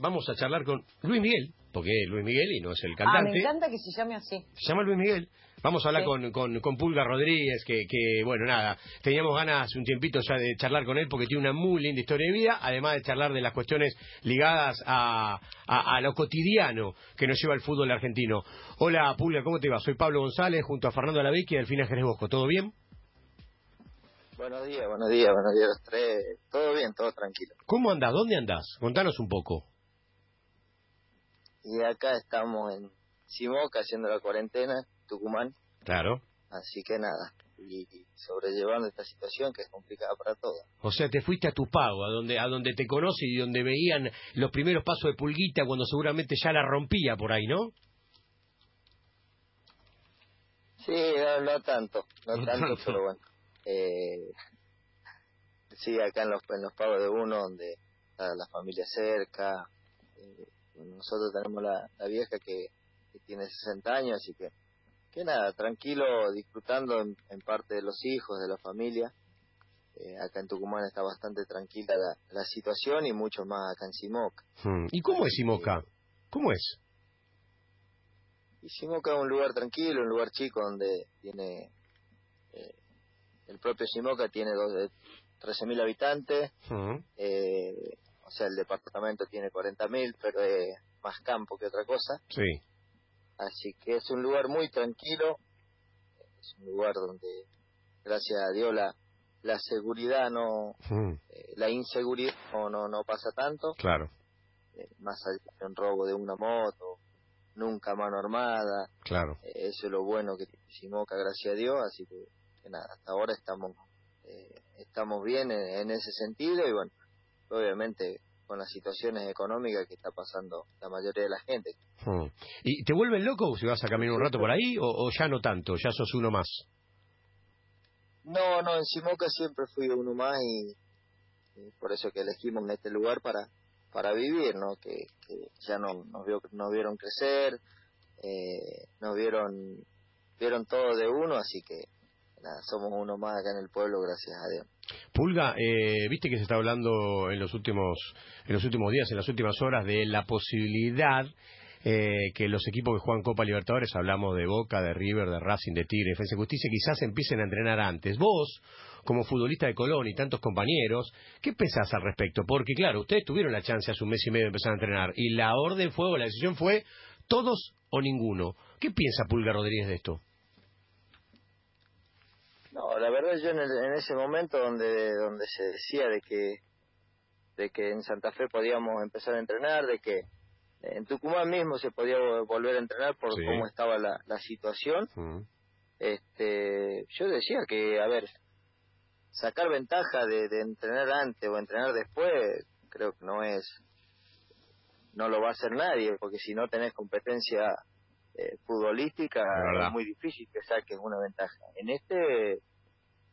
vamos a charlar con Luis Miguel, porque es Luis Miguel y no es el Ah, cantante. me encanta que se llame así. Se llama Luis Miguel. Vamos a hablar Sí. con, con, con Pulga Rodríguez, que, que, bueno, nada, teníamos ganas un tiempito ya de charlar con él porque tiene una muy linda historia de vida, además de charlar de las cuestiones ligadas a, a, a lo cotidiano que nos lleva el fútbol argentino. Hola Pulga, ¿cómo te va? Soy Pablo González, junto a Fernando Alavecchi y Delfina Jerez Bosco. ¿Todo bien? Buenos días, buenos días, buenos días a los tres. Todo bien, todo tranquilo. ¿Cómo andás? ¿Dónde andás? Contanos un poco. Y acá estamos en Simoca haciendo la cuarentena, Tucumán, Claro. así que nada, y, y sobrellevando esta situación que es complicada para todos. O sea, te fuiste a tu pago, a donde, a donde te conoce y donde veían los primeros pasos de Pulguita cuando seguramente ya la rompía por ahí, ¿no? Sí, no, no tanto, no, No tanto, tanto. pero bueno. Eh, sí, acá en los, en los pagos de uno, donde está la familia cerca. eh, nosotros tenemos la, la vieja que, que tiene 60 años, así que, que nada, tranquilo, disfrutando en, en parte de los hijos, de la familia. Eh, acá en Tucumán está bastante tranquila la, la situación y mucho más acá en Simoca. Hmm. ¿Y cómo es Simoca? ¿Cómo es? Y Simoca es un lugar tranquilo, un lugar chico donde tiene... eh, el propio Simoca tiene dos- eh, 13.000 habitantes, Hmm. eh, o sea, el departamento tiene 40.000, pero es más campo que otra cosa. Sí. Así que es un lugar muy tranquilo, es un lugar donde, gracias a Dios, la, la seguridad no, Hmm. eh, la inseguridad no, no, no pasa tanto, Claro, eh, más allá de un robo de una moto, nunca mano armada, claro. eh, eso es lo bueno que tiene Simoca, gracias a Dios, así que, que nada, hasta ahora estamos eh, estamos bien en, en ese sentido y bueno, obviamente con las situaciones económicas que está pasando la mayoría de la gente. Hmm. ¿Y te vuelven loco si vas a caminar un rato por ahí o, o ya no tanto? Ya sos uno más. No, no, en Simoca siempre fui uno más y, y por eso que elegimos este lugar para para vivir, ¿no? Que, que ya no, nos, vio, nos vieron crecer, eh, nos vieron vieron todo de uno, así que nada, somos uno más acá en el pueblo, gracias a Dios. Pulga, eh, viste que se está hablando en los últimos en los últimos días, en las últimas horas, de la posibilidad eh, que los equipos que juegan Copa Libertadores, hablamos de Boca, de River, de Racing, de Tigre, Defensa y Justicia, quizás empiecen a entrenar antes. Vos, como futbolista de Colón y tantos compañeros, ¿qué pensás al respecto? Porque claro, ustedes tuvieron la chance hace un mes y medio de empezar a entrenar y la orden fue, o la decisión fue, todos o ninguno. ¿Qué piensa Pulga Rodríguez de esto? No, la verdad yo en, el- en ese momento donde donde se decía de que de que en Santa Fe podíamos empezar a entrenar, de que en Tucumán mismo se podía vo- volver a entrenar por Sí. cómo estaba la, la situación, este yo decía que, a ver, sacar ventaja de, de entrenar antes o entrenar después, creo que no es, no lo va a hacer nadie, porque si no tenés competencia eh, futbolística, es muy difícil que saques una ventaja. En este,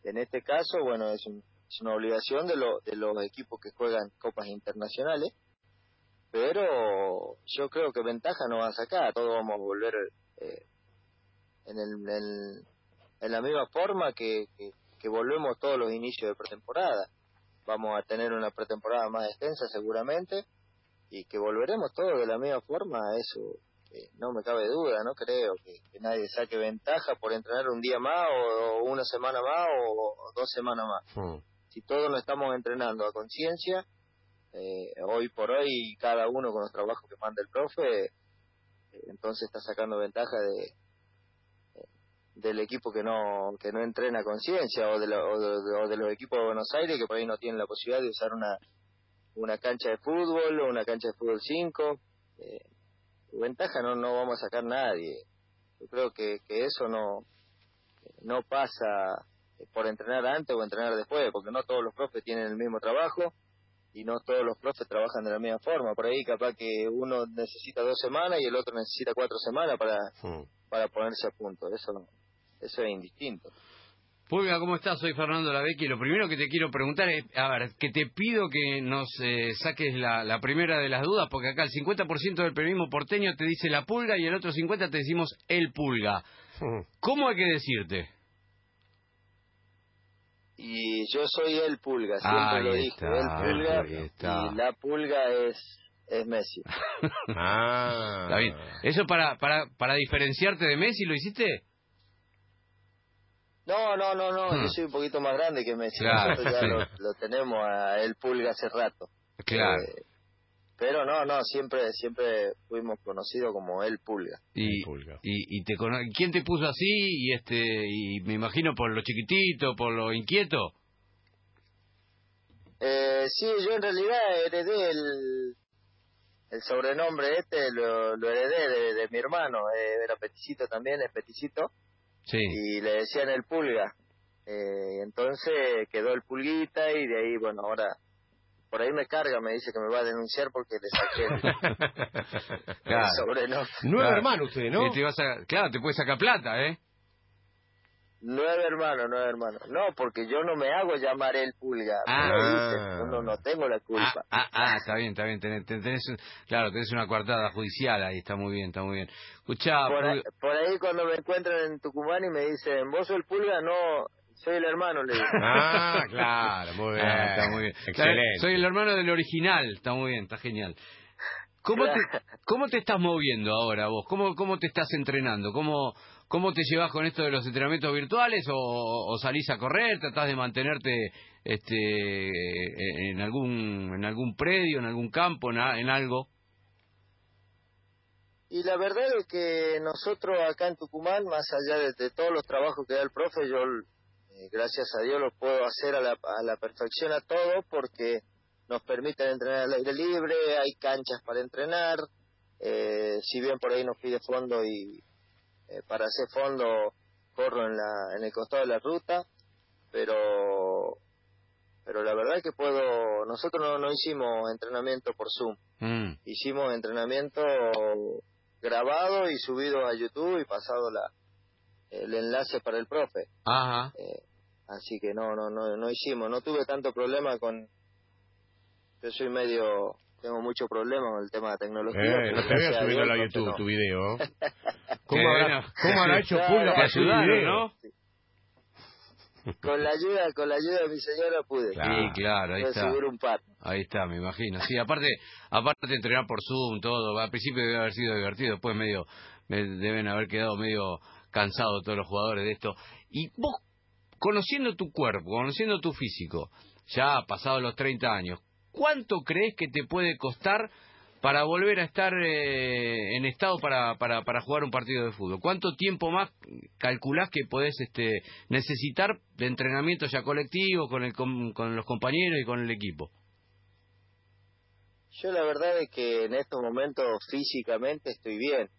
en este caso, bueno, es, un- es una obligación de, lo- de los equipos que juegan copas internacionales, pero yo creo que ventaja no va a sacar, todos vamos a volver eh, en, el, en, en la misma forma que, que, que volvemos todos los inicios de pretemporada. Vamos a tener una pretemporada más extensa seguramente y que volveremos todos de la misma forma, eso eh, no me cabe duda, no creo que, que nadie saque ventaja por entrenar un día más o, o una semana más o, o dos semanas más. mm. Si todos nos estamos entrenando a conciencia, eh, hoy por hoy cada uno con los trabajos que manda el profe, eh, entonces está sacando ventaja de eh, del equipo que no que no entrena a conciencia o de, la- o, de, o de los equipos de Buenos Aires que por ahí no tienen la posibilidad de usar una una cancha de fútbol o una cancha de fútbol 5 eh, ventaja no no vamos a sacar nadie yo creo que, que eso no no pasa por entrenar antes o entrenar después porque no todos los profes tienen el mismo trabajo y no todos los profes trabajan de la misma forma. Por ahí capaz que uno necesita dos semanas y el otro necesita cuatro semanas para, para ponerse a punto. Eso, eso es indistinto. Pulga, ¿cómo estás? Soy Fernando Lavecchi. Lo primero que te quiero preguntar es, a ver, que te pido que nos eh, saques la, la primera de las dudas, porque acá el 50% del periodismo porteño te dice la pulga y el otro 50% te decimos el pulga. ¿Cómo hay que decirte? Y yo soy el pulga, siempre Ahí lo dije, está, el pulga. ahí está. Y la pulga es, es Messi. Ah. Está bien. ¿Eso para, para, para diferenciarte de Messi lo hiciste? No, no, no, no, Hmm. yo soy un poquito más grande que Messi. Claro, Nosotros ya sí. lo, lo tenemos a él Pulga hace rato. Claro. Eh, pero no, no, siempre siempre fuimos conocidos como el Pulga. Y, Pulga. y, y te cono- ¿Quién te puso así? Y este y me imagino por lo chiquitito, por lo inquieto. Eh, sí, yo en realidad heredé el, el sobrenombre este, lo, lo heredé de, de mi hermano, eh, era Peticito también, es Peticito, Sí. y le decían el Pulga. Eh, entonces quedó el Pulguita y de ahí, bueno, ahora por ahí me carga, me dice que me va a denunciar porque le saqué el, el Claro. sobrenombre. Nueve Claro. hermanos usted, ¿no? Y te vas a- claro, te puede sacar plata, ¿eh? Nueve hermanos, nueve hermanos. No, porque yo no me hago llamar el Pulga. Ah. no, no tengo la Ah, culpa. ah, ah, está bien, está bien. Tenés, tenés un- claro, tenés una coartada judicial ahí, está muy bien, está muy bien. Escuchá, por, ahí, Pulga- por ahí cuando me encuentran en Tucumán y me dicen, ¿vos sos el Pulga? No, soy el hermano, le digo. Ah, claro, muy bien. Ah, está muy bien. Excelente. soy el hermano del original, está muy bien, está genial. ¿Cómo te, cómo te estás moviendo ahora vos? ¿Cómo, cómo te estás entrenando? ¿Cómo, ¿Cómo te llevas con esto de los entrenamientos virtuales o, salís a correr? ¿Tratás de mantenerte este, en, algún, en algún predio, en algún campo, en, algo? Y la verdad es que nosotros acá en Tucumán, más allá de, todos los trabajos que da el profe, yo, eh, gracias a Dios, los puedo hacer a la, a la perfección a todos porque nos permiten entrenar al aire libre, hay canchas para entrenar, eh, si bien por ahí nos pide fondo y eh, para hacer fondo corro en, la, en el costado de la ruta, pero pero la verdad es que puedo, nosotros no, no hicimos entrenamiento por Zoom, Mm, hicimos entrenamiento grabado y subido a YouTube y pasado la el enlace para el profe. Ajá. Eh, así que no, no, no, no hicimos, no tuve tanto problema con, yo soy medio, tengo mucho problema con el tema de tecnología. Eh, no te gracias veo a subiendo Dios, a el profe YouTube no. tu video. ¿Cómo habrá, bueno. ¿Cómo habrá hecho Pulga para su video? ¿no? Con la ayuda, con la ayuda de mi señora pude. Claro. Sí, claro, ahí Pude está. subir un par. Ahí está, me imagino. Sí, aparte, aparte de entrenar por Zoom, todo, al principio debe haber sido divertido, después medio, me- deben haber quedado medio cansados todos los jugadores de esto. Y vos, conociendo tu cuerpo, conociendo tu físico, ya pasado los 30 años, ¿cuánto crees que te puede costar para volver a estar eh, en estado para, para, para jugar un partido de fútbol? ¿Cuánto tiempo más calculás que podés este, necesitar de entrenamiento ya colectivo con, el, com- con los compañeros y con el equipo? Yo la verdad es que en estos momentos físicamente estoy bien.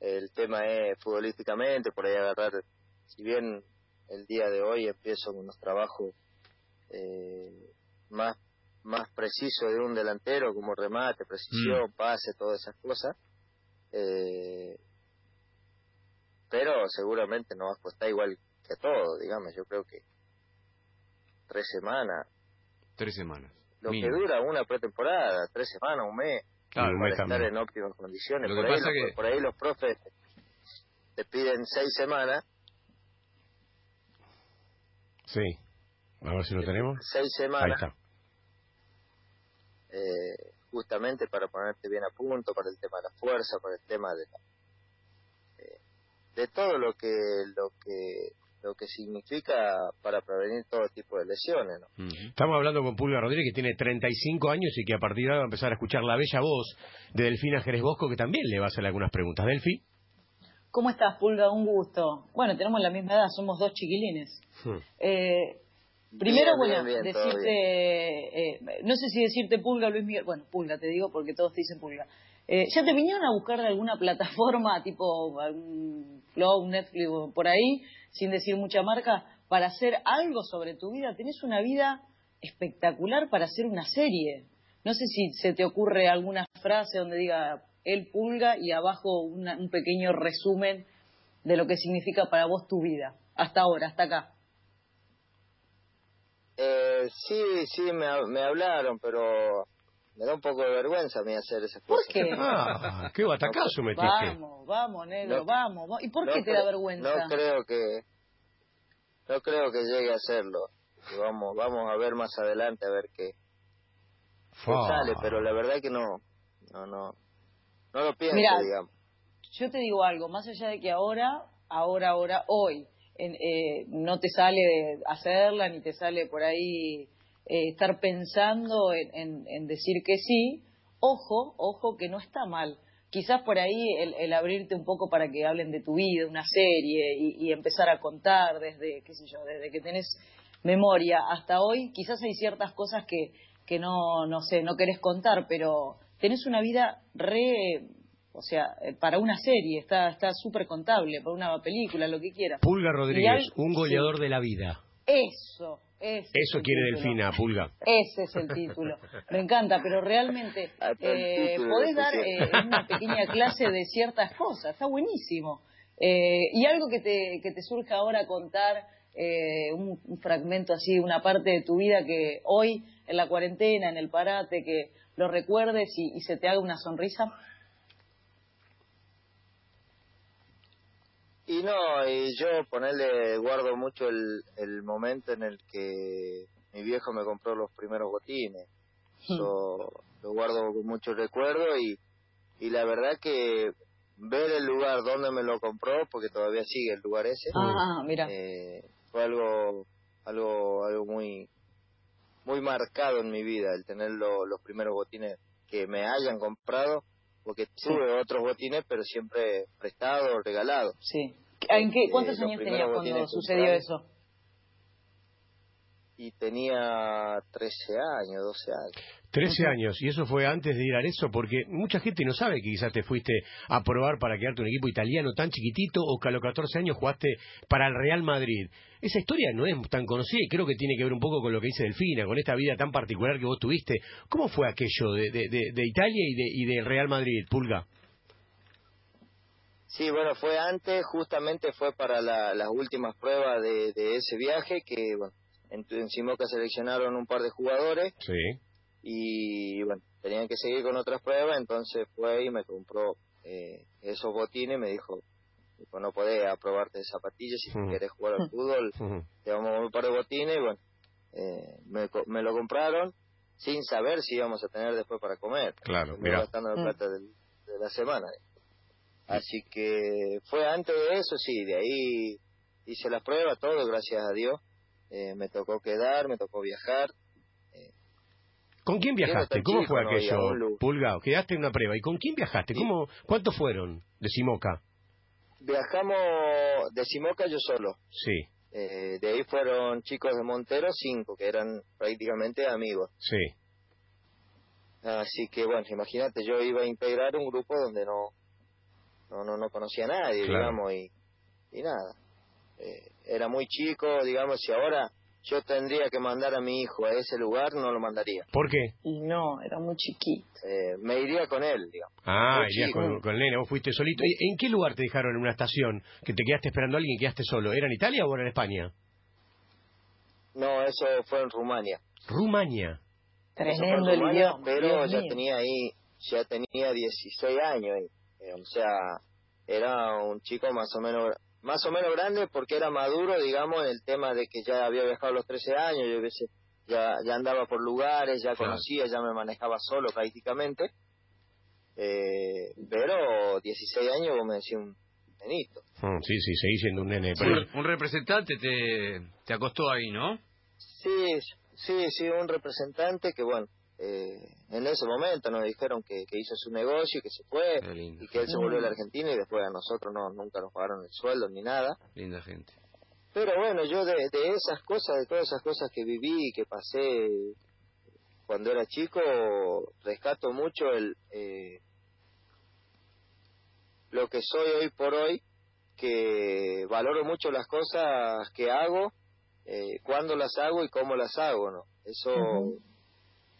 El tema es futbolísticamente, por ahí agarrar, si bien el día de hoy empiezo con los trabajos eh, más más precisos de un delantero, como remate, precisión, pase, todas esas cosas. Eh, pero seguramente no va a costar igual que todo, digamos, yo creo que tres semanas, Tres semanas. lo Mínimo. que dura una pretemporada, tres semanas, un mes, Claro, para estar también. en óptimas condiciones. Lo Por ahí, los, que- por ahí los profes te piden seis semanas, Sí. A ver si lo tenemos. seis Ahí semanas, está. Eh, justamente para ponerte bien a punto, para el tema de la fuerza, para el tema de la- eh, de todo lo que lo que lo que significa para prevenir todo tipo de lesiones. Estamos hablando con Pulga Rodríguez, que tiene 35 años y que a partir de ahora va a empezar a escuchar la bella voz de Delfina Jerez Bosco, que también le va a hacer algunas preguntas. Delfi. ¿Cómo estás, Pulga? Un gusto. Bueno, tenemos la misma edad, somos dos chiquilines. Eh, primero, Bien, bueno, bien, bien, todo decirte, eh, no sé si decirte Pulga, Luis Miguel, bueno, Pulga te digo porque todos te dicen Pulga. Eh, ¿Ya te vinieron a buscar de alguna plataforma, tipo algún Flow, Netflix o por ahí, sin decir mucha marca, para hacer algo sobre tu vida? Tenés una vida espectacular para hacer una serie. No sé si se te ocurre alguna frase donde diga el Pulga y abajo una- un pequeño resumen de lo que significa para vos tu vida, hasta ahora, hasta acá. Eh, sí, sí, me, me hablaron, pero me da un poco de vergüenza a mí hacer esas ¿Por cosas. qué? Ah, qué batacazo metiste. Vamos, vamos, negro, No. vamos. va- ¿Y por No qué te da vergüenza? No creo que no creo que llegue a hacerlo. Y vamos vamos a ver más adelante a ver qué, qué sale, pero la verdad que no no, no, no lo pienso, Mirá, digamos. Yo te digo algo, más allá de que ahora, ahora, ahora, hoy, eh, no te sale hacerla ni te sale por ahí eh, estar pensando en, en- en decir que sí, ojo, ojo que no está mal. Quizás por ahí el, abrirte un poco para que hablen de tu vida, una serie y, y empezar a contar desde, qué sé yo, desde que tenés memoria hasta hoy, quizás hay ciertas cosas que, que no, no sé, no querés contar, pero tenés una vida re, o sea, eh, para una serie, está está súper contable, para una película, lo que quieras. Pulga Rodríguez, un goleador de la vida. Eso, ese es Eso quiere título. Delfina, Pulga. Ese es el título. Me encanta, pero realmente eh, podés dar eh, una pequeña clase de ciertas cosas. Está buenísimo. Eh, y algo que te, que te surge ahora contar, eh, un, un fragmento así, una parte de tu vida que hoy, en la cuarentena, en el parate, que lo recuerdes y, y se te haga una sonrisa. Y no, y yo ponerle, guardo mucho el, el momento en el que mi viejo me compró los primeros botines. Eso lo guardo con mucho recuerdo y, y la verdad que ver el lugar donde me lo compró, porque todavía sigue el lugar ese, Ah, mira. eh, fue algo, algo, algo muy, muy marcado en mi vida, el tener lo- los primeros botines que me hayan comprado, porque tuve otros botines, pero siempre prestados o regalados. Sí. ¿En qué, Eh, ¿Cuántos años tenías cuando sucedió comprados. eso? Y tenía 13 años, 12 años. 13 años, y eso fue antes de ir a eso, porque mucha gente no sabe que quizás te fuiste a probar para quedarte un equipo italiano tan chiquitito o que a los 14 años jugaste para el Real Madrid. Esa historia no es tan conocida y creo que tiene que ver un poco con lo que dice Delfina, con esta vida tan particular que vos tuviste. ¿Cómo fue aquello de, de- de- de Italia y, de, y del Real Madrid, Pulga? Sí, bueno, fue antes, justamente fue para la- las últimas pruebas de, de ese viaje, que bueno, en, en Simoca seleccionaron un par de jugadores Sí. Y bueno, tenían que seguir con otras pruebas, entonces fue y me compró eh, esos botines y me dijo, dijo, no podés aprobarte de zapatillas, si Ujú. querés jugar al fútbol, te vamos a un par de botines y bueno, eh, me, me lo compraron sin saber si íbamos a tener después para comer. Claro, mira. gastando la Mm. plata del- de la semana. Así que fue antes de eso, sí, de ahí hice las pruebas, todo, gracias a Dios. Eh, me tocó quedar, me tocó viajar. ¿Con quién viajaste? ¿Cómo fue no aquello, había un lugar. Pulga? Quedaste en una prueba. ¿Y con quién viajaste? ¿Cómo, ¿Cuántos fueron de Simoca? Viajamos de Simoca yo solo. Sí, Eh, de ahí fueron chicos de Montero, cinco, que eran prácticamente amigos. sí. Así que bueno, imagínate, yo iba a integrar un grupo donde no no no, no conocía a nadie, Claro. digamos, y, y nada. Eh, era muy chico, digamos, si ahora yo tendría que mandar a mi hijo a ese lugar, no lo mandaría. ¿Por qué? Y no, era muy chiquito. Eh, me iría con él, digamos. Ah, Muy irías chico. con, con el nene, vos fuiste solito. ¿Y ¿En qué lugar te dejaron en una estación? Que te quedaste esperando a alguien y quedaste solo. ¿Era en Italia o era en España? No, eso fue en Rumania. Rumania. Tremendo el idioma. Pero Dios ya mío. tenía ahí, ya tenía 16 años. ahí. Eh, o sea, era un chico más o menos más o menos grande porque era maduro, digamos, en el tema de que ya había viajado a los 13 años, yo sé, ya, ya andaba por lugares, ya conocía, ya me manejaba solo prácticamente. Eh, pero 16 años, vos me decís un nenito. Mm, sí, sí, seguí siendo un nene. Sí, pero- un representante te, te acostó ahí, ¿no? Sí, sí, sí, un representante que, bueno, eh, en ese momento nos dijeron que, que hizo su negocio y que se fue y que él se volvió a la Argentina y después a nosotros no nunca nos pagaron el sueldo ni nada. Linda gente. Pero bueno, yo de, de esas cosas, de todas esas cosas que viví y que pasé cuando era chico, rescato mucho el eh, lo que soy hoy por hoy, que valoro mucho las cosas que hago, eh, cuándo las hago y cómo las hago, ¿no? Eso.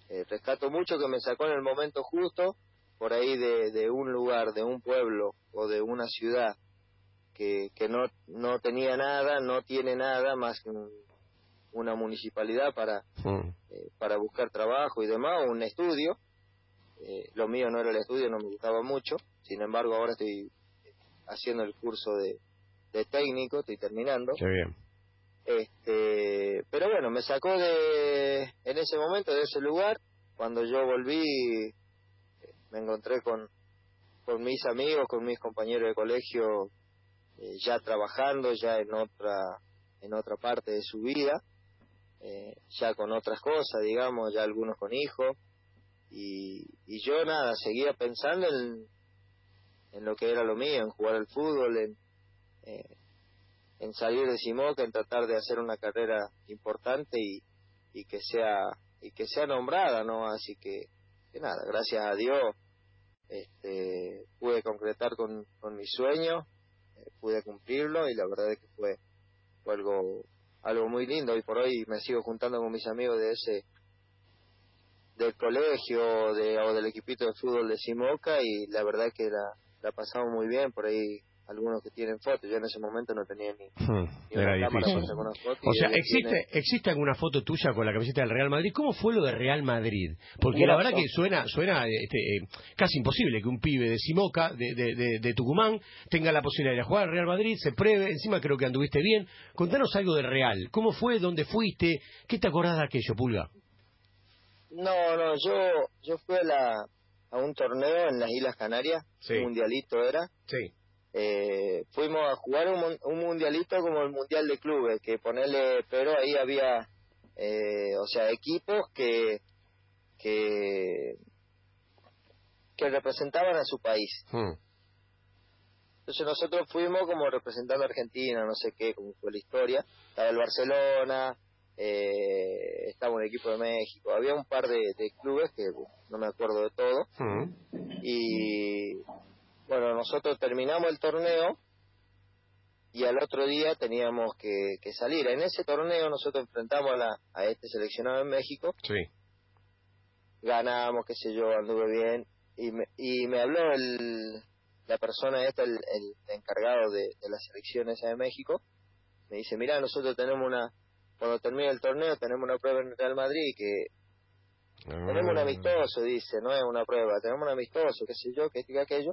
Eh, rescato mucho que me sacó en el momento justo, por ahí de, de un lugar, de un pueblo o de una ciudad que, que no, no tenía nada, no tiene nada más que un- una municipalidad para, Mm, eh, para buscar trabajo y demás, un estudio. Eh, lo mío no era el estudio, no me gustaba mucho. Sin embargo, ahora estoy haciendo el curso de, de técnico, estoy terminando. qué bien. Este, pero bueno, me sacó de, en ese momento, de ese lugar. Cuando yo volví, me encontré con, con mis amigos, con mis compañeros de colegio, eh, ya trabajando, ya en otra, en otra parte de su vida, eh, ya con otras cosas, digamos, ya algunos con hijos, y, y yo nada, seguía pensando en, en lo que era lo mío, en jugar al fútbol, en, eh, en salir de Simoca, en tratar de hacer una carrera importante y, y que sea y que sea nombrada, ¿no? Así que, nada, gracias a Dios este, pude concretar con, con mi sueño, eh, pude cumplirlo y la verdad es que fue, fue algo algo muy lindo. Hoy por hoy me sigo juntando con mis amigos de ese del colegio de, o del equipito de fútbol de Simoca y la verdad que la, la pasamos muy bien por ahí algunos que tienen fotos. Yo en ese momento no tenía ni, Hmm, ni era cámara difícil. para. O sea, ¿existe tienen- existe alguna foto tuya con la camiseta del Real Madrid? ¿Cómo fue lo de Real Madrid? Porque la verdad que suena suena este, eh, casi imposible que un pibe de Simoca, de, de, de- de Tucumán, tenga la posibilidad de jugar al Real Madrid, se pruebe, encima creo que anduviste bien. Contanos algo de Real. ¿Cómo fue? ¿Dónde fuiste? ¿Qué te acordás de aquello, Pulga? No, no, yo yo fui a, la, a un torneo en las Islas Canarias, Sí. un mundialito era. Sí. Eh, fuimos a jugar un, un mundialito como el mundial de clubes, que ponerle, pero ahí había, eh, o sea, equipos que que que representaban a su país. Hmm. Entonces nosotros fuimos como representando a Argentina, no sé qué, cómo fue la historia. Estaba el Barcelona, eh, estaba un equipo de México, había un par de, de clubes que no me acuerdo de todo. Hmm. Y bueno, nosotros terminamos el torneo y al otro día teníamos que, que salir. En ese torneo nosotros enfrentamos a, la, a este seleccionado en México, Sí. ganamos, qué sé yo, anduve bien. Y me, y me habló el, la persona esta, el, el encargado de, de la selección esa de México, me dice, mira, nosotros tenemos una, cuando termine el torneo tenemos una prueba en Real Madrid que tenemos un Ah. amistoso, dice, no es una prueba, tenemos un amistoso, qué sé yo, qué que aquello,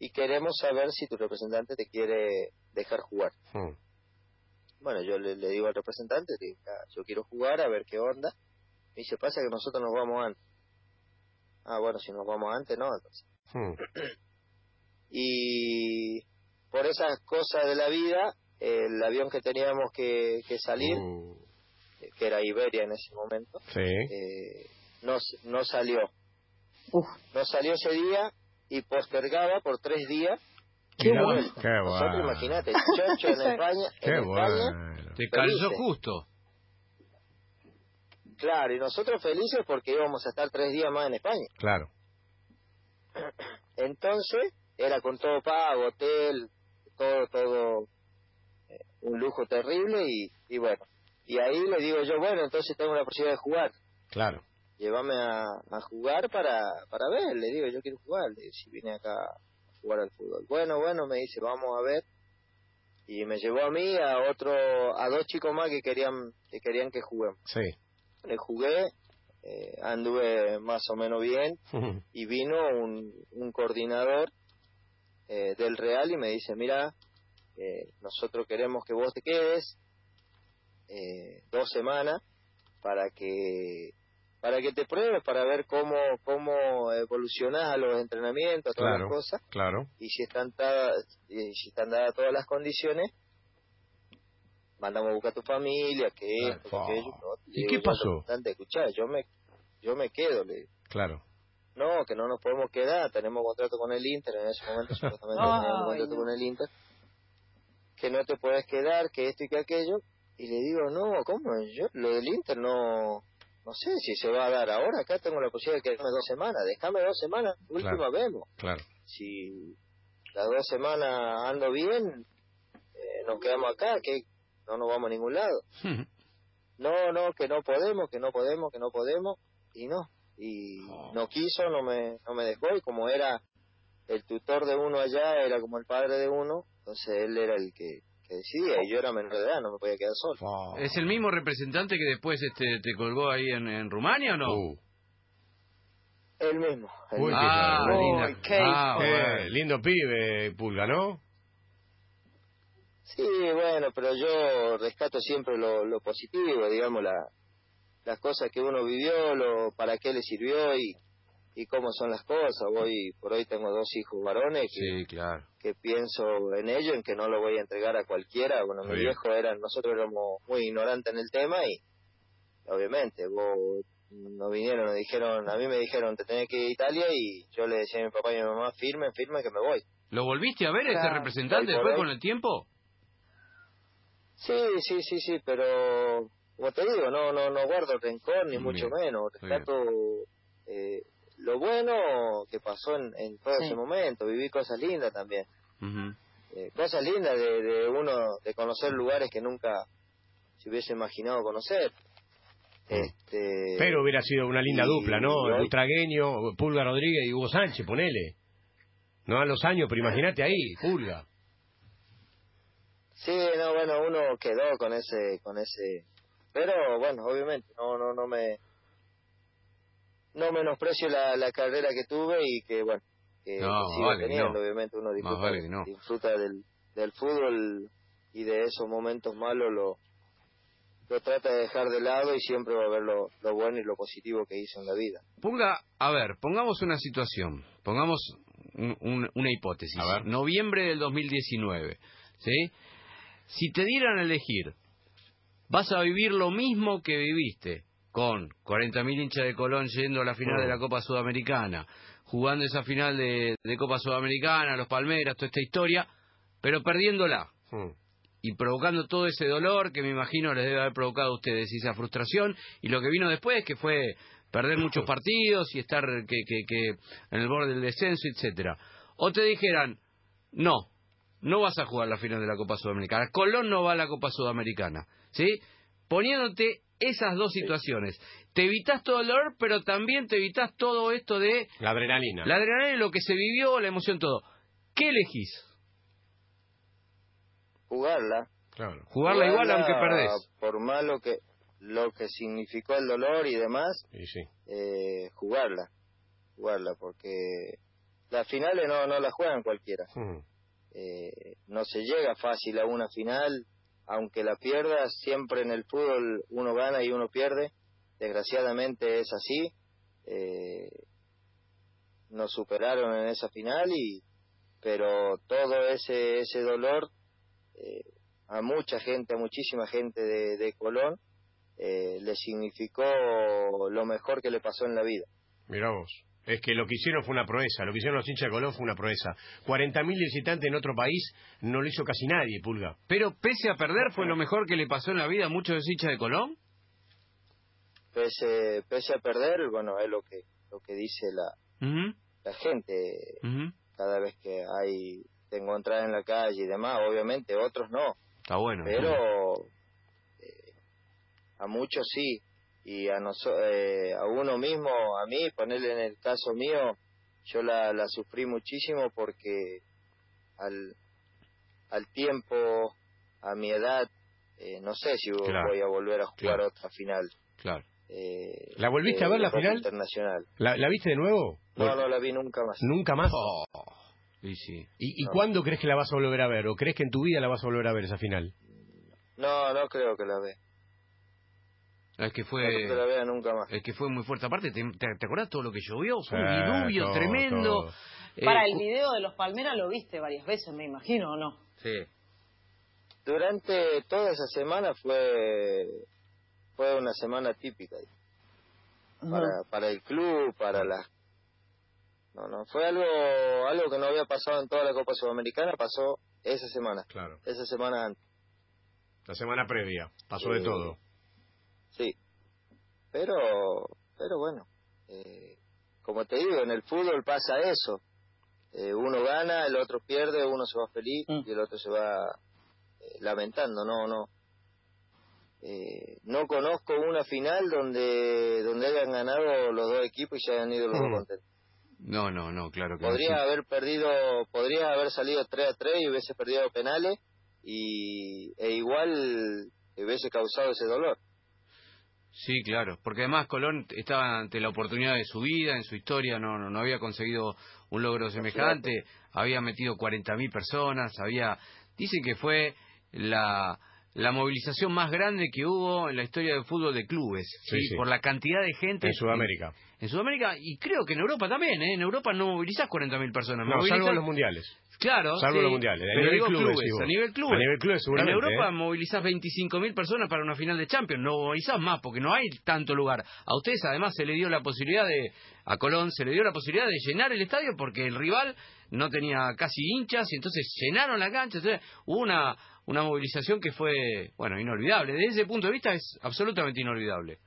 y queremos saber si tu representante te quiere dejar jugar. Hmm. Bueno, yo le, le digo al representante, digo, "Ah, yo quiero jugar, a ver qué onda. Me dice, pasa que nosotros nos vamos antes. Ah, bueno, si nos vamos antes, no, entonces. Hmm. Y por esas cosas de la vida, el avión que teníamos que, que salir, Uh, eh, que era Iberia en ese momento, sí. eh, no, no salió. Uf, No salió ese día y postergaba por tres días. Qué bueno. Qué Nosotros, bueno. imagínate, chocho en España, Qué en España, bueno. Te calzó justo. claro, y nosotros felices porque íbamos a estar tres días más en España. Claro. Entonces, era con todo pago, hotel, todo, todo, eh, un lujo terrible y, y bueno. Y ahí le digo yo, bueno, entonces tengo la posibilidad de jugar. Claro. Llévame a, a jugar para, para ver. Le digo, yo quiero jugar. Le digo, si vine acá a jugar al fútbol. Bueno, bueno, me dice, vamos a ver. Y me llevó a mí, a otro, a dos chicos más que querían, que querían que juguemos. Sí. Le jugué, eh, anduve más o menos bien y vino un, un coordinador eh, del Real y me dice, mira, eh, nosotros queremos que vos te quedes eh, dos semanas para que para que te pruebes, para ver cómo cómo evolucionás a los entrenamientos, a todas Claro. las cosas, Claro. y si están dadas, y si están dadas todas las condiciones, mandamos a buscar a tu familia, que esto, que aquello, ¿no? ¿Y digo qué pasó? escuchá, yo me, yo me quedo, le digo. Claro. No, que no nos podemos quedar, tenemos contrato con el Inter, en ese momento supuestamente Ay, teníamos contrato no. con el Inter, que no te puedes quedar, que esto y que aquello, y le digo, no, ¿cómo? Yo, lo del Inter no, no sé si se va a dar ahora, acá tengo la posibilidad de quedarme dos semanas, déjame dos semanas, última Claro. vemos, Claro. si las dos semanas ando bien, eh, nos quedamos acá, que no nos vamos a ningún lado, no, no, que no podemos, que no podemos, que no podemos, y no, y Oh. no quiso, no me, no me dejó, y como era el tutor de uno allá, era como el padre de uno, entonces él era el que, que decidía, y yo era menor de edad, no me podía quedar solo. Oh. ¿Es el mismo representante que después este, te colgó ahí en, en Rumania o no? Uh, Él mismo. Uy, mismo. ah, linda. Ah, eh, lindo pibe, Pulga, ¿no? Sí, bueno, pero yo rescato siempre lo, lo positivo, digamos, la, las cosas que uno vivió, lo para qué le sirvió y, y cómo son las cosas. Voy por hoy tengo dos hijos varones que, Sí, claro. que pienso en ello, en que no lo voy a entregar a cualquiera. Bueno, mi bien. viejo eran, nosotros éramos muy ignorantes en el tema y obviamente vos nos vinieron, nos dijeron, a mí me dijeron te tenés que ir a Italia y yo le decía a mi papá y a mi mamá firme, firme que me voy. ¿Lo volviste a ver ese Claro. representante después con el tiempo? Sí, sí, sí, sí, pero como te digo, no, no, no guardo rencor ni mucho menos. Rescato eh, lo bueno que pasó en, en todo Sí. ese momento. Viví cosas lindas también. Eh, cosas lindas de, de uno, de conocer lugares que nunca se hubiese imaginado conocer. Este, Pero hubiera sido una linda y- dupla, ¿no? y hoy- Butragueño, Pulga Rodríguez y Hugo Sánchez, ponele. No a los años, pero imagínate ahí, Pulga. Sí, no, bueno, uno quedó con ese, con ese, pero bueno, obviamente, no, no, no me, no menosprecio la, la carrera que tuve y que bueno, que, No, que sigo vale que teniendo, no. obviamente uno disfruta, vale que no. disfruta del, del fútbol y de esos momentos malos lo, lo trata de dejar de lado y siempre va a ver lo, lo bueno y lo positivo que hizo en la vida. Ponga, a ver, pongamos una situación, pongamos un- un- una hipótesis. A ver. Noviembre del 2019, ¿sí? Si te dieran a elegir, vas a vivir lo mismo que viviste con 40.000 hinchas de Colón yendo a la final Mm. de la Copa Sudamericana, jugando esa final de, de Copa Sudamericana, los Palmeras, toda esta historia, pero perdiéndola Mm. y provocando todo ese dolor que me imagino les debe haber provocado a ustedes y esa frustración y lo que vino después que fue perder muchos partidos y estar que, que, que en el borde del descenso etcétera o te dijeran no no vas a jugar la final de la Copa Sudamericana Colón no va a la Copa Sudamericana sí poniéndote esas dos situaciones te evitas todo el dolor pero también te evitas todo esto de La adrenalina. la adrenalina lo que se vivió la emoción todo ¿qué elegís? Jugarla, Claro. jugarla igual aunque perdés Por malo que, lo que significó el dolor y demás, Y sí. eh, jugarla, jugarla, porque las finales no, no las juegan cualquiera. Eh, no se llega fácil a una final, aunque la pierdas, siempre en el fútbol uno gana y uno pierde. Desgraciadamente es así. Eh, nos superaron en esa final y pero todo ese ese dolor eh, a mucha gente, a muchísima gente de, de Colón eh, le significó lo mejor que le pasó en la vida. Mirá vos. Es que lo que hicieron fue una proeza, lo que hicieron los hinchas de Colón fue una proeza. 40.000 visitantes en otro país no lo hizo casi nadie, Pulga. Pero pese a perder, fue lo mejor que le pasó en la vida a muchos de hinchas de Colón. Pese, pese a perder, bueno, es lo que lo que dice la, la gente cada vez que hay te encontrás en la calle y demás, obviamente otros no, Está bueno. pero eh, a muchos sí y a noso- eh, a uno mismo, a mí, ponerle en el caso mío, yo la, la sufrí muchísimo porque al al tiempo, a mi edad, eh, no sé si Claro, voy a volver a jugar claro. otra final. Claro. eh, ¿La volviste a ver la final? Internacional. ¿La, la viste de nuevo? No, no la vi nunca más. ¿Nunca más? Oh, y sí. ¿Y, y No. cuándo crees que la vas a volver a ver? ¿O crees que en tu vida la vas a volver a ver esa final? No, no creo que la vea. Es que No la fue vea nunca más. es que fue muy fuerte. Aparte, ¿te, te, te acordás todo lo que llovió? Fue un diluvio todo, tremendo. todo. Eh, Para el video de los Palmeras lo viste varias veces, me imagino, ¿o no? Sí. Durante toda esa semana fue fue una semana típica para para el club, para las no, no, fue algo algo que no había pasado en toda la Copa Sudamericana, pasó esa semana, Claro. esa semana antes. La semana previa. Pasó de todo. Pero pero bueno, eh, como te digo, en el fútbol pasa eso. Eh, uno gana, el otro pierde, uno se va feliz Mm. y el otro se va eh, lamentando, no, no. Eh, no conozco una final donde donde hayan ganado los dos equipos y se hayan ido los Mm. dos contentos. No, no, no, claro que no, Podría sí. haber perdido, podría haber salido 3 a 3 y hubiese perdido penales y e igual hubiese causado ese dolor. Sí, claro, porque además Colón estaba ante la oportunidad de su vida, en su historia, no, no, no había conseguido un logro semejante, había metido 40.000 personas, había... Dicen que fue la, la movilización más grande que hubo en la historia del fútbol de clubes, Sí, ¿sí? sí. por la cantidad de gente. En Sudamérica. En, Sudamérica, y creo que en Europa también, ¿eh? En Europa no movilizás 40.000 personas. No, movilizás- salvo los mundiales. Claro, Salvo sí, los mundiales. A nivel clubes, a nivel clubes. A nivel clubes, seguramente, En Europa ¿eh? movilizás 25.000 personas para una final de Champions, no movilizás más porque no hay tanto lugar. A ustedes además se le dio la posibilidad de, a Colón se le dio la posibilidad de llenar el estadio porque el rival no tenía casi hinchas y entonces llenaron la cancha. Entonces hubo una, una movilización que fue, bueno, inolvidable. Desde ese punto de vista es absolutamente inolvidable.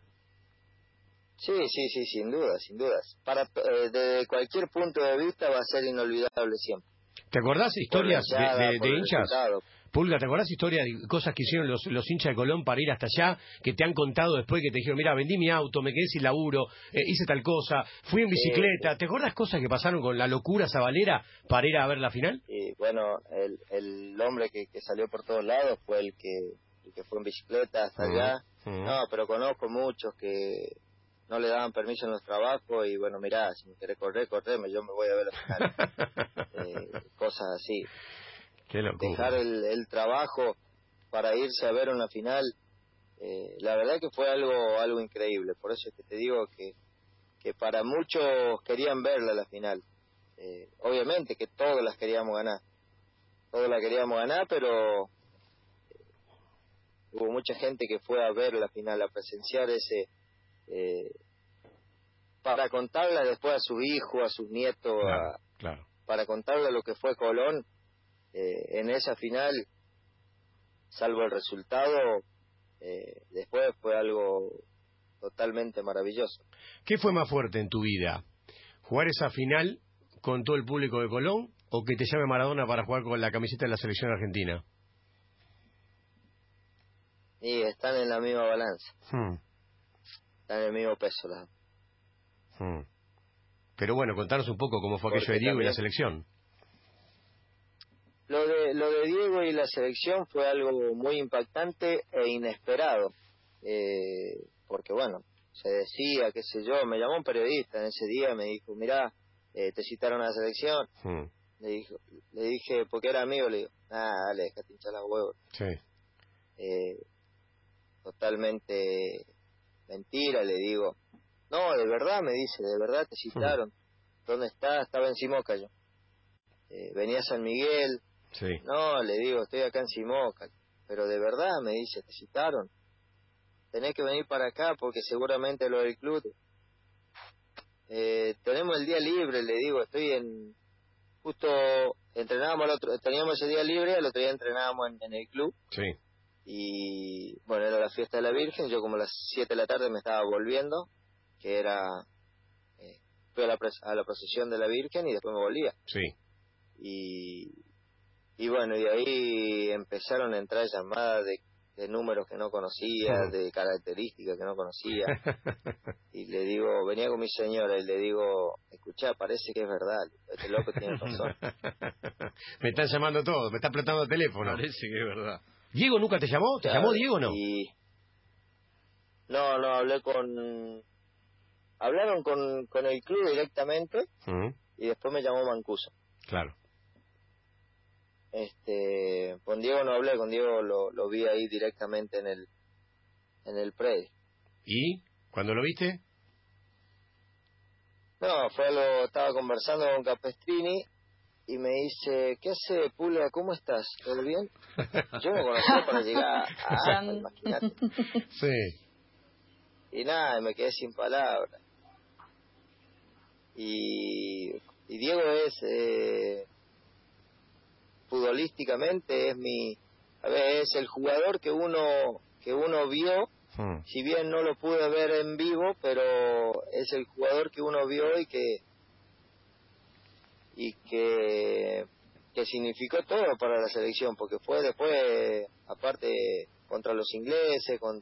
Sí, sí, sí, sin duda, sin dudas. Para, eh, desde cualquier punto de vista va a ser inolvidable siempre. ¿Te acordás historias de, de- de hinchas? Pulga, ¿te acordás historias de cosas que hicieron los, los hinchas de Colón para ir hasta allá? Que te han contado después que te dijeron, mira, vendí mi auto, me quedé sin laburo, eh, hice tal cosa, fui en bicicleta. ¿Te acordás cosas que pasaron con la locura sabalera para ir a ver la final? Y bueno, el, el hombre que, que salió por todos lados fue el que, el que fue en bicicleta hasta allá. No, pero conozco muchos que no le daban permiso en los trabajos y bueno, mirá, si me querés correr, correme, yo me voy a ver la final. Eh, cosas así. Qué. Dejar el, el trabajo para irse a ver una final, eh, la verdad que fue algo algo increíble. Por eso es que te digo que, que para muchos querían verla la final. Eh, obviamente que todos las queríamos ganar. Todos la queríamos ganar, pero eh, hubo mucha gente que fue a ver la final, a presenciar ese... eh, para contarla después a su hijo, a sus nietos, a, claro. para contarle lo que fue Colón eh, en esa final, salvo el resultado, eh, después fue algo totalmente maravilloso. ¿Qué fue más fuerte en tu vida? ¿Jugar esa final con todo el público de Colón o que te llame Maradona para jugar con la camiseta de la selección argentina? Y están en la misma balanza, Hmm, están en el mismo peso. las- hmm. Pero bueno, contanos un poco cómo fue aquello Porque de Diego y la selección. Lo de, lo de Diego y la selección fue algo muy impactante e inesperado, eh, porque bueno, se decía, qué sé yo, me llamó un periodista en ese día, me dijo, mirá, eh, te citaron a la selección, Hmm, le, dijo, le dije, porque era amigo, le digo, ah, dale, déjate hinchar las huevos. Sí. eh, totalmente mentira, le digo. No, de verdad, me dice, de verdad te citaron. ¿Dónde estás? Estaba en Simoca yo. Eh, venía a San Miguel. Sí. No, le digo, estoy acá en Simoca. Pero de verdad, me dice, te citaron. Tenés que venir para acá porque seguramente lo del club. Eh, tenemos el día libre, le digo, estoy en... Justo entrenábamos el otro, teníamos ese día libre, el otro día entrenábamos en- en el club Sí. Y bueno, era la fiesta de la Virgen, yo como a las 7 de la tarde me estaba volviendo, que era, eh, fui a la, pres- a la procesión de la Virgen y después me volvía. Sí. Y, y bueno, y ahí empezaron a entrar llamadas de, de números que no conocía, de características que no conocía. y le digo, venía con mi señora y le digo, escuchá, parece que es verdad, este loco tiene razón. me están llamando todos, me están explotando el teléfono. Parece que es verdad. ¿Diego nunca te llamó? ¿Te Claro, llamó Diego o no? Y... No, no, hablé con... Hablaron con, con el club directamente y después me llamó Mancuso. Claro. Este, con Diego no hablé, con Diego lo, lo vi ahí directamente en el en el pre. ¿Y? ¿Cuando lo viste? No, fue algo, estaba conversando con Capestrini y me dice, ¿qué hace Pulga? ¿Cómo estás? ¿Todo bien? Yo me conocía para llegar a... San- imagínate. Sí. y nada, me quedé sin palabras. Y, y Diego es, eh, futbolísticamente, es mi, a ver, es el jugador que uno, que uno vio, Hmm, si bien no lo pude ver en vivo, pero es el jugador que uno vio y que, y que, que significó todo para la selección, porque fue después, aparte, contra los ingleses, con,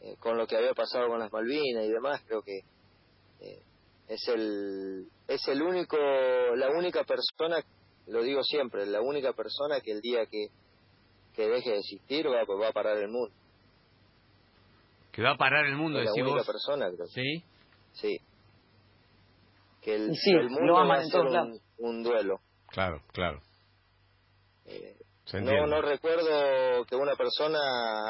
eh, con lo que había pasado con las Malvinas y demás, creo que eh, es el es el único la única persona lo digo siempre la única persona que el día que que deje de existir va, va a parar el mundo Que va a parar el mundo, es la única vos. persona creo ¿Sí? sí que el, sí, el lo mundo aman va a en ser todos un, lados. un duelo Claro, claro. Eh, No, no recuerdo que una persona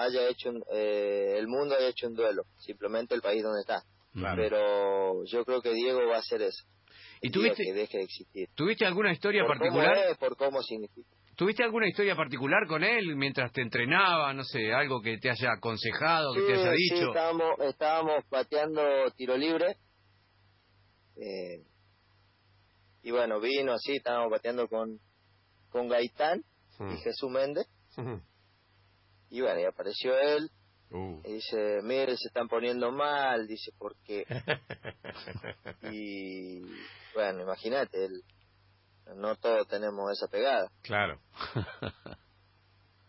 haya hecho, un- eh, el mundo haya hecho un duelo, simplemente el país donde está. Claro. Pero yo creo que Diego va a hacer eso. ¿Y tuviste, que deje de existir. tuviste alguna historia por particular? cómo es, por cómo significa. ¿Tuviste alguna historia particular con él mientras te entrenaba? No sé, algo que te haya aconsejado, que te haya Sí, sí, dicho. estábamos, estábamos pateando tiro libre. Eh, y bueno, vino así, estábamos pateando con, con Gaitán Mm. y Jesús Méndez. Y bueno, y apareció él Uh. y dice, mire, se están poniendo mal, dice, porque... y bueno, imagínate, él, no todos tenemos esa pegada. Claro.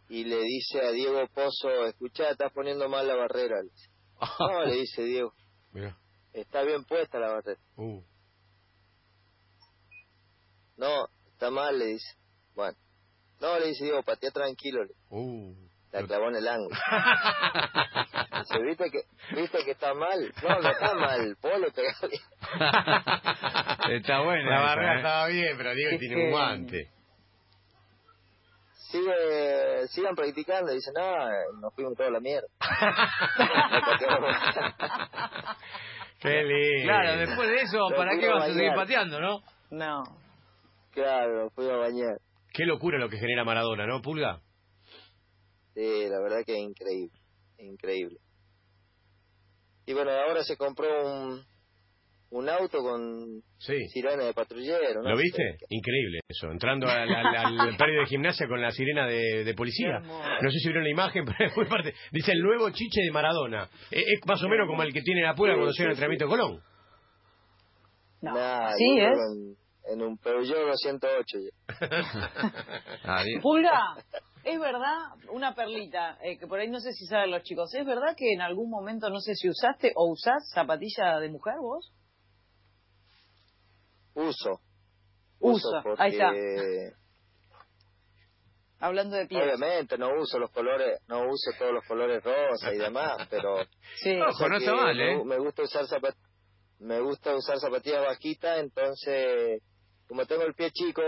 Y le dice a Diego Pozo, escuchá, estás poniendo mal la barrera. Le dice. No, le dice Diego, Mira. Está bien puesta la barrera. Uh. No, está mal, le dice. Bueno. No, le dice Diego, patea tranquilo. le- Uh. La clavó en el ángulo. Dice, ¿viste que, ¿viste que está mal? No, no está mal. Vos le pegás bien. Está buena. La barrera ¿eh? estaba bien, pero Diego Qué tiene un guante. Sigue, sigan practicando. Dice, no, nos fuimos toda la mierda. Qué lindo. Claro, después de eso, ¿para fui qué a vas a seguir bañar. pateando, no? No. claro, fuimos a bañar. Qué locura lo que genera Maradona, ¿no, Pulga? Sí, la verdad que es increíble, increíble. Y bueno, ahora se compró un, un auto con Sí. sirena de patrullero, ¿no? ¿Lo viste? Increíble eso. Entrando al, al, al predio de gimnasia con la sirena de, de policía. No sé si vieron la imagen, pero es muy parte. Dice el nuevo chiche de Maradona. Es, más o menos como el que tiene la Pulga cuando Sí, llega sí, entrenamiento de Colón. No. Nah, ¿Sí yo es? En, en un Peugeot 208. ya. Ah. Pulga, es verdad, una perlita, eh, que por ahí no sé si saben los chicos, ¿es verdad que en algún momento, no sé si usaste o usás zapatilla de mujer vos? Uso. Uso ahí está. porque Hablando de pies. Obviamente no uso los colores, no uso todos los colores rosa y demás, pero Sí. Ojo, no está mal, me, ¿eh? me gusta usar zapat me gusta usar zapatillas bajitas, entonces como tengo el pie chico,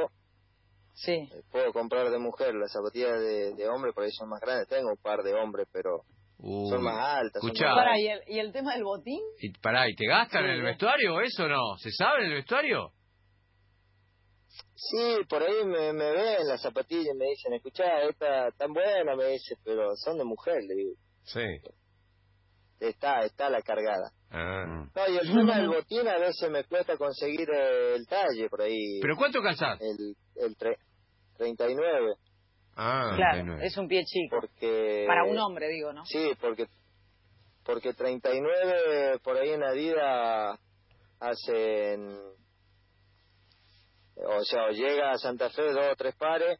Sí. eh, puedo comprar de mujer las zapatillas de, de hombre, por ahí son más grandes, tengo un par de hombres, pero Uy. son más altas. son más. ¿y el, ¿y el tema del botín? Y, pará, ¿y te gastan Sí, en el vestuario o eso no? ¿Se sabe en el vestuario? Sí, por ahí me, me ven las zapatillas y me dicen, escuchá, esta tan buena, me dice, pero son de mujer, le digo. Sí. Está, está la cargada. Ah. No, y el tema del botín a veces me cuesta conseguir el talle por ahí. ¿Pero cuánto calzás? El, el tre- 39, Ah. claro, 39. es un pie chico. porque... Para un hombre, digo, ¿no? Sí, porque porque 39 por ahí en Adidas hacen... O sea, o llega a Santa Fe dos o tres pares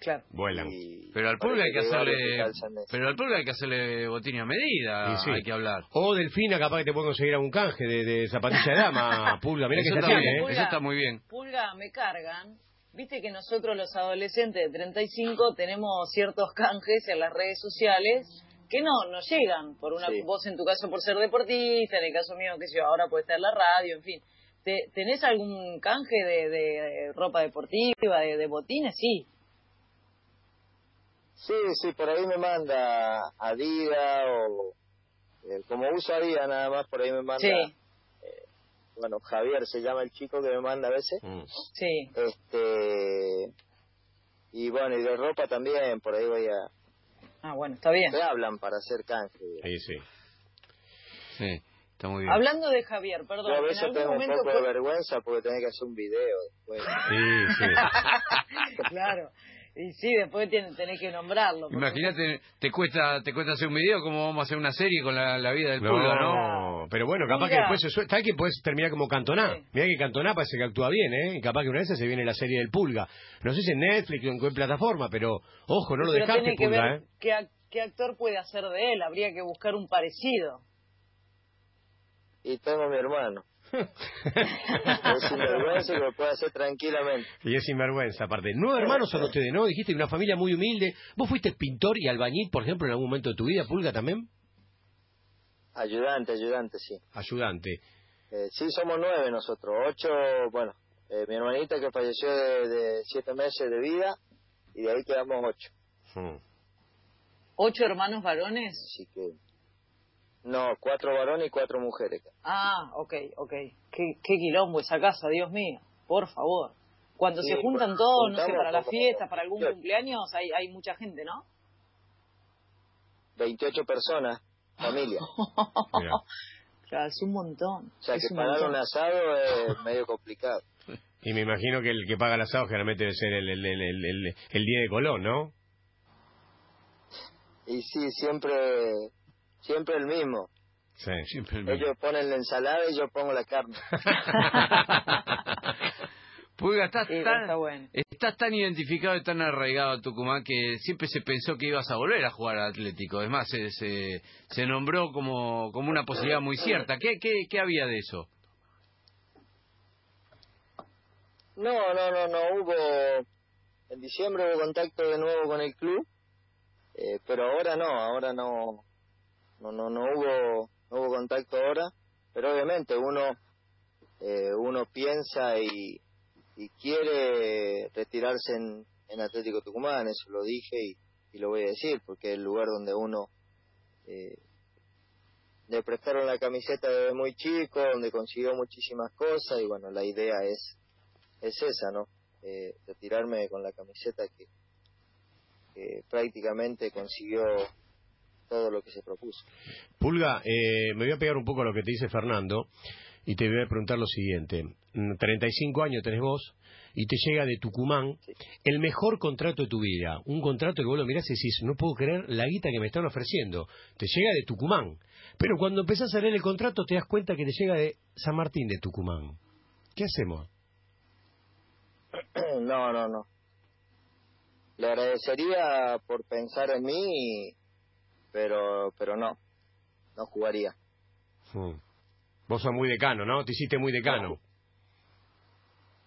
Claro. Vuelan. y... Pero al pulga hay que hacerle... Pero al pulga hay que hacerle botín a medida, Y sí. hay que hablar. O Delfina, capaz que te puede conseguir algún canje de, de zapatilla de dama, Pulga. Mira que está bien, ¿eh? Pulga. eso está muy bien. Pulga, me cargan. Viste que nosotros los adolescentes de 35 tenemos ciertos canjes en las redes sociales que no nos llegan. Por una Sí. vos en tu caso por ser deportista, en el caso mío que sé yo ahora puede estar en la radio, en fin. ¿Te- ¿Tenés algún canje de, de ropa deportiva, de, de botines? Sí. Sí, sí, por ahí me manda Adidas o... eh, como uso Adidas nada más, por ahí me manda... Sí, Bueno, Javier se llama el chico que me manda a veces. Mm. sí. Este... Y bueno, y de ropa también, por ahí voy a... Ah, bueno, está bien. Te hablan para hacer canje. Ahí sí. Sí, está muy bien. Hablando de Javier, perdón, Yo a en veces algún tengo un momento poco de vergüenza porque tenés que hacer un video después. Sí, sí. claro. Y sí, después tiene- tenés que nombrarlo. porque- Imagínate, te cuesta te cuesta hacer un video, como vamos a hacer una serie con la, la vida del pulga, ¿no? No, pero bueno, capaz que después se suelta. ¿Sabes que puedes terminar como Cantoná? Sí. Mira que Cantoná parece que actúa bien, ¿eh? Y capaz que una vez se viene la serie del Pulga. No sé si en Netflix o en qué plataforma, pero ojo, no lo dejaste, que Pulga, ver ¿eh? qué actor puede hacer de él. Habría que buscar un parecido. Y tengo a mi hermano. es sinvergüenza y lo puede hacer tranquilamente. Y es sinvergüenza, aparte. Nueve hermanos son ustedes, ¿no? Dijiste que una familia muy humilde. ¿Vos fuiste pintor y albañil, por ejemplo, en algún momento de tu vida, Pulga, también? Ayudante, ayudante, sí. Ayudante. Eh, sí, somos nueve nosotros. Ocho, bueno, eh, mi hermanita que falleció de, de siete meses de vida y de ahí quedamos ocho. Hmm. ¿Ocho hermanos varones? Así que, no, cuatro varones y cuatro mujeres. Ah, ok, ok. Qué, qué quilombo esa casa, Dios mío. Por favor. Cuando Sí, se juntan todos, no sé, para la fiesta, para algún cumpleaños, hay, hay mucha gente, ¿no? 28 personas, familia. Claro, es un montón. O sea es que un pagar montón. un asado es medio complicado. Y me imagino que el que paga el asado generalmente debe ser el, el, el, el, el- el día de Colón, ¿no? Y sí, siempre, siempre el mismo. Sí. Siempre el mismo. Ellos ponen la ensalada y yo pongo la carne. Pulga, estás Sí, tan, está bueno. estás tan identificado y tan arraigado a Tucumán que siempre se pensó que ibas a volver a jugar al Atlético. Es más, se, se, se nombró como, como una posibilidad muy cierta. ¿Qué, qué, ¿Qué había de eso? No, no, no, no hubo. En diciembre hubo contacto de nuevo con el club, eh, pero ahora no, ahora no, no, no, no hubo, no hubo contacto ahora. Pero obviamente uno, eh, uno piensa y, y quiere retirarse en, en Atlético Tucumán, eso lo dije y, y lo voy a decir, porque es el lugar donde uno eh, le prestaron la camiseta desde muy chico, donde consiguió muchísimas cosas y bueno, la idea es es esa, ¿no? Eh, retirarme con la camiseta que, que prácticamente consiguió todo lo que se propuso. Pulga, eh, me voy a pegar un poco a lo que te dice Fernando y te voy a preguntar lo siguiente. Mm, 35 años tenés vos y te llega de Tucumán Sí. el mejor contrato de tu vida. Un contrato que vos lo mirás y decís, no puedo creer la guita que me están ofreciendo. Te llega de Tucumán. Pero cuando empezás a leer el contrato te das cuenta que te llega de San Martín de Tucumán. ¿Qué hacemos? no, no, no. Le agradecería por pensar en mí, pero pero no, no jugaría. Mm. Vos sos muy decano, ¿no? Te hiciste muy decano.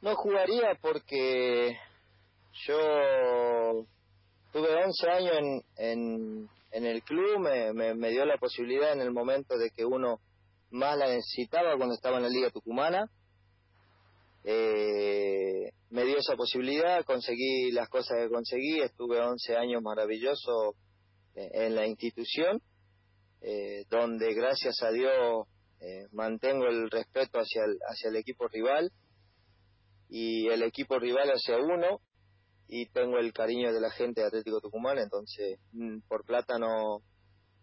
No jugaría porque yo tuve 11 años en, en, en el club, me, me, me dio la posibilidad en el momento de que uno más la necesitaba cuando estaba en la Liga Tucumana. Eh, me dio esa posibilidad, conseguí las cosas que conseguí, estuve 11 años maravillosos en la institución, eh, donde gracias a Dios eh, mantengo el respeto hacia el, hacia el equipo rival y el equipo rival hacia uno y tengo el cariño de la gente de Atlético Tucumán, entonces mm, por plata no,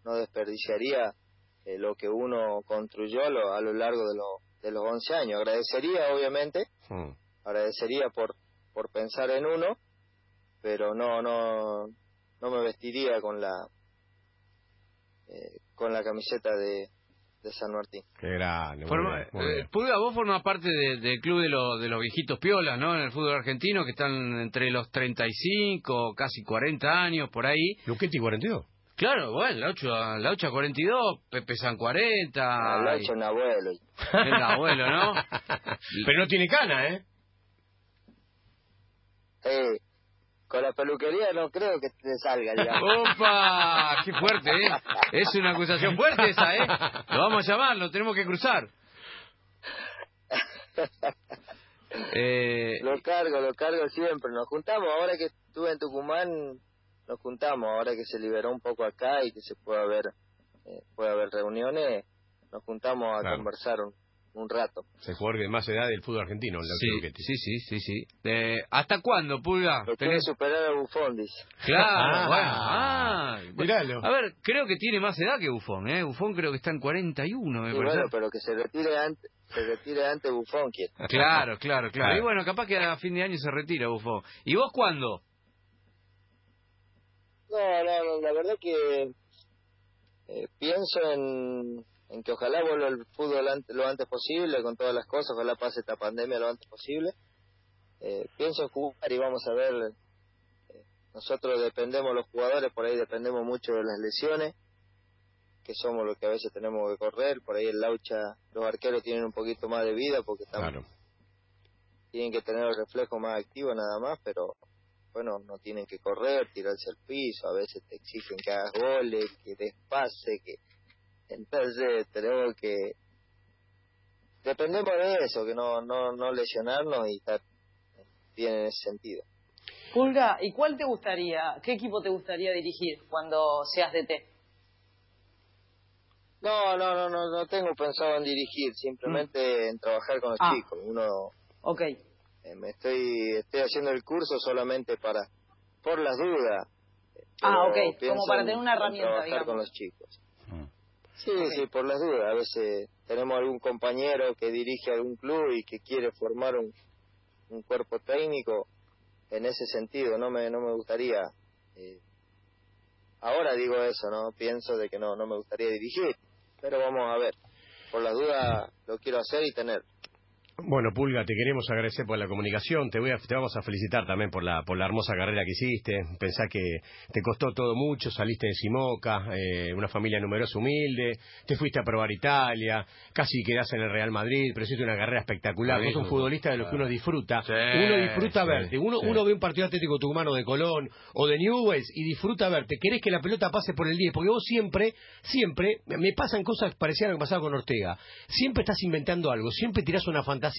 no desperdiciaría eh, lo que uno construyó a lo, a lo largo de, lo- de los 11 años. Agradecería, obviamente, Mm. agradecería por, por pensar en uno, pero no, no, no me vestiría con la, eh, con la camiseta de, de San Martín. Qué grande. Forma- eh. Pulga, vos formás parte de- del club de, los de los viejitos piolas, ¿no? En el fútbol argentino, que están entre los 35, casi 40 años, por ahí. Luchetti 42. Claro, bueno, la 8, la 8 a 42, Pepe San 40. Lo ha y- hecho un abuelo. el abuelo, ¿no? Pero no tiene cana, ¿eh? Eh, con la peluquería no creo que te salga, digamos. ¡Opa! ¡Qué fuerte, eh! Es una acusación fuerte esa, ¿eh? Lo vamos a llamar, lo tenemos que cruzar. Eh, Lo cargo, lo cargo siempre. Nos juntamos, ahora que estuve en Tucumán, nos juntamos. Ahora que se liberó un poco acá y que se puede haber, eh, puede haber reuniones, nos juntamos a Claro. conversar un, un rato. Es el jugador de más edad del fútbol argentino, el sí, sí, sí, sí, sí. Eh, ¿Hasta cuándo, Pulga? Lo Tenés- superar a Buffon, dice. Claro, Ah, bueno. Ah, miralo. A ver, creo que tiene más edad que Bufón, ¿eh? Bufón creo que está en 41, me Y parece. bueno, pero que se retire antes, se retire antes Buffon, quiere. Claro, claro, claro. Claro. Y bueno, capaz que a fin de año se retira Bufón. ¿Y vos cuándo? No, no, no, la verdad que eh, pienso en, en que ojalá vuelva el fútbol lo antes posible, con todas las cosas, ojalá pase esta pandemia lo antes posible. Eh, pienso en jugar y vamos a ver, eh, nosotros dependemos, los jugadores, por ahí dependemos mucho de las lesiones, que somos los que a veces tenemos que correr, por ahí el Laucha, los arqueros tienen un poquito más de vida porque Claro. tienen que tener el reflejo más activo nada más, pero bueno, no tienen que correr, tirarse al piso, a veces te exigen que hagas goles, que des pase, que entonces tenemos que dependemos de eso, que no no no lesionarnos y estar bien en ese sentido. Pulga, ¿y cuál te gustaría, qué equipo te gustaría dirigir cuando seas DT? No, no, no, no, no tengo pensado en dirigir, simplemente en trabajar con los Ah. chicos. Uno, Ok, eh, me estoy, estoy haciendo el curso solamente para, por las dudas. Ah, ok, como para en- tener una en herramienta, trabajar digamos. con los chicos. Sí, sí, por las dudas. A veces tenemos algún compañero que dirige algún club y que quiere formar un, un cuerpo técnico. En ese sentido, no me, no me gustaría. eh, ahora digo eso, ¿no? Pienso de que no, no me gustaría dirigir. Pero vamos a ver. Por las dudas lo quiero hacer y tener. Bueno, Pulga, te queremos agradecer por la comunicación. Te, voy a, te vamos a felicitar también por la, por la hermosa carrera que hiciste. Pensá que te costó todo mucho. Saliste de Simoca, eh, una familia numerosa, humilde. Te fuiste a probar Italia. Casi quedás en el Real Madrid. Pero hiciste una carrera espectacular. Vos sos un futbolista de los que uno disfruta. Sí, uno disfruta sí, verte. Uno, sí. uno ve un partido atlético tucumano de Colón o de Newell's y disfruta verte. Querés que la pelota pase por el 10. Porque vos siempre, siempre, me pasan cosas parecidas a lo que pasaba con Ortega. Siempre estás inventando algo. Siempre tirás una fantasía.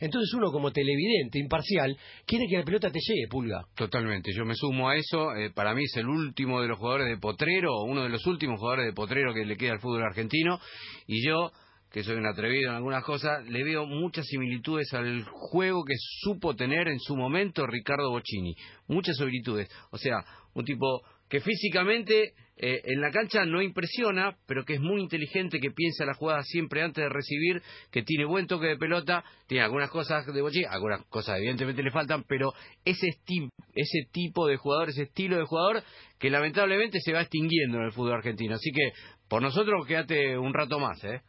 Entonces uno como televidente, imparcial, quiere que la pelota te llegue, Pulga. Totalmente, yo me sumo a eso. eh, para mí es el último de los jugadores de Potrero, uno de los últimos jugadores de Potrero que le queda al fútbol argentino. Y yo, que soy un atrevido en algunas cosas, le veo muchas similitudes al juego que supo tener en su momento Ricardo Bocini. Muchas similitudes. O sea, un tipo que físicamente eh, en la cancha no impresiona, pero que es muy inteligente, que piensa la jugada siempre antes de recibir, que tiene buen toque de pelota, tiene algunas cosas de Bocini, algunas cosas evidentemente le faltan, pero ese, ese tipo de jugador, ese estilo de jugador, que lamentablemente se va extinguiendo en el fútbol argentino. Así que por nosotros quédate un rato más, ¿eh?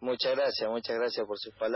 Muchas gracias, muchas gracias por sus palabras.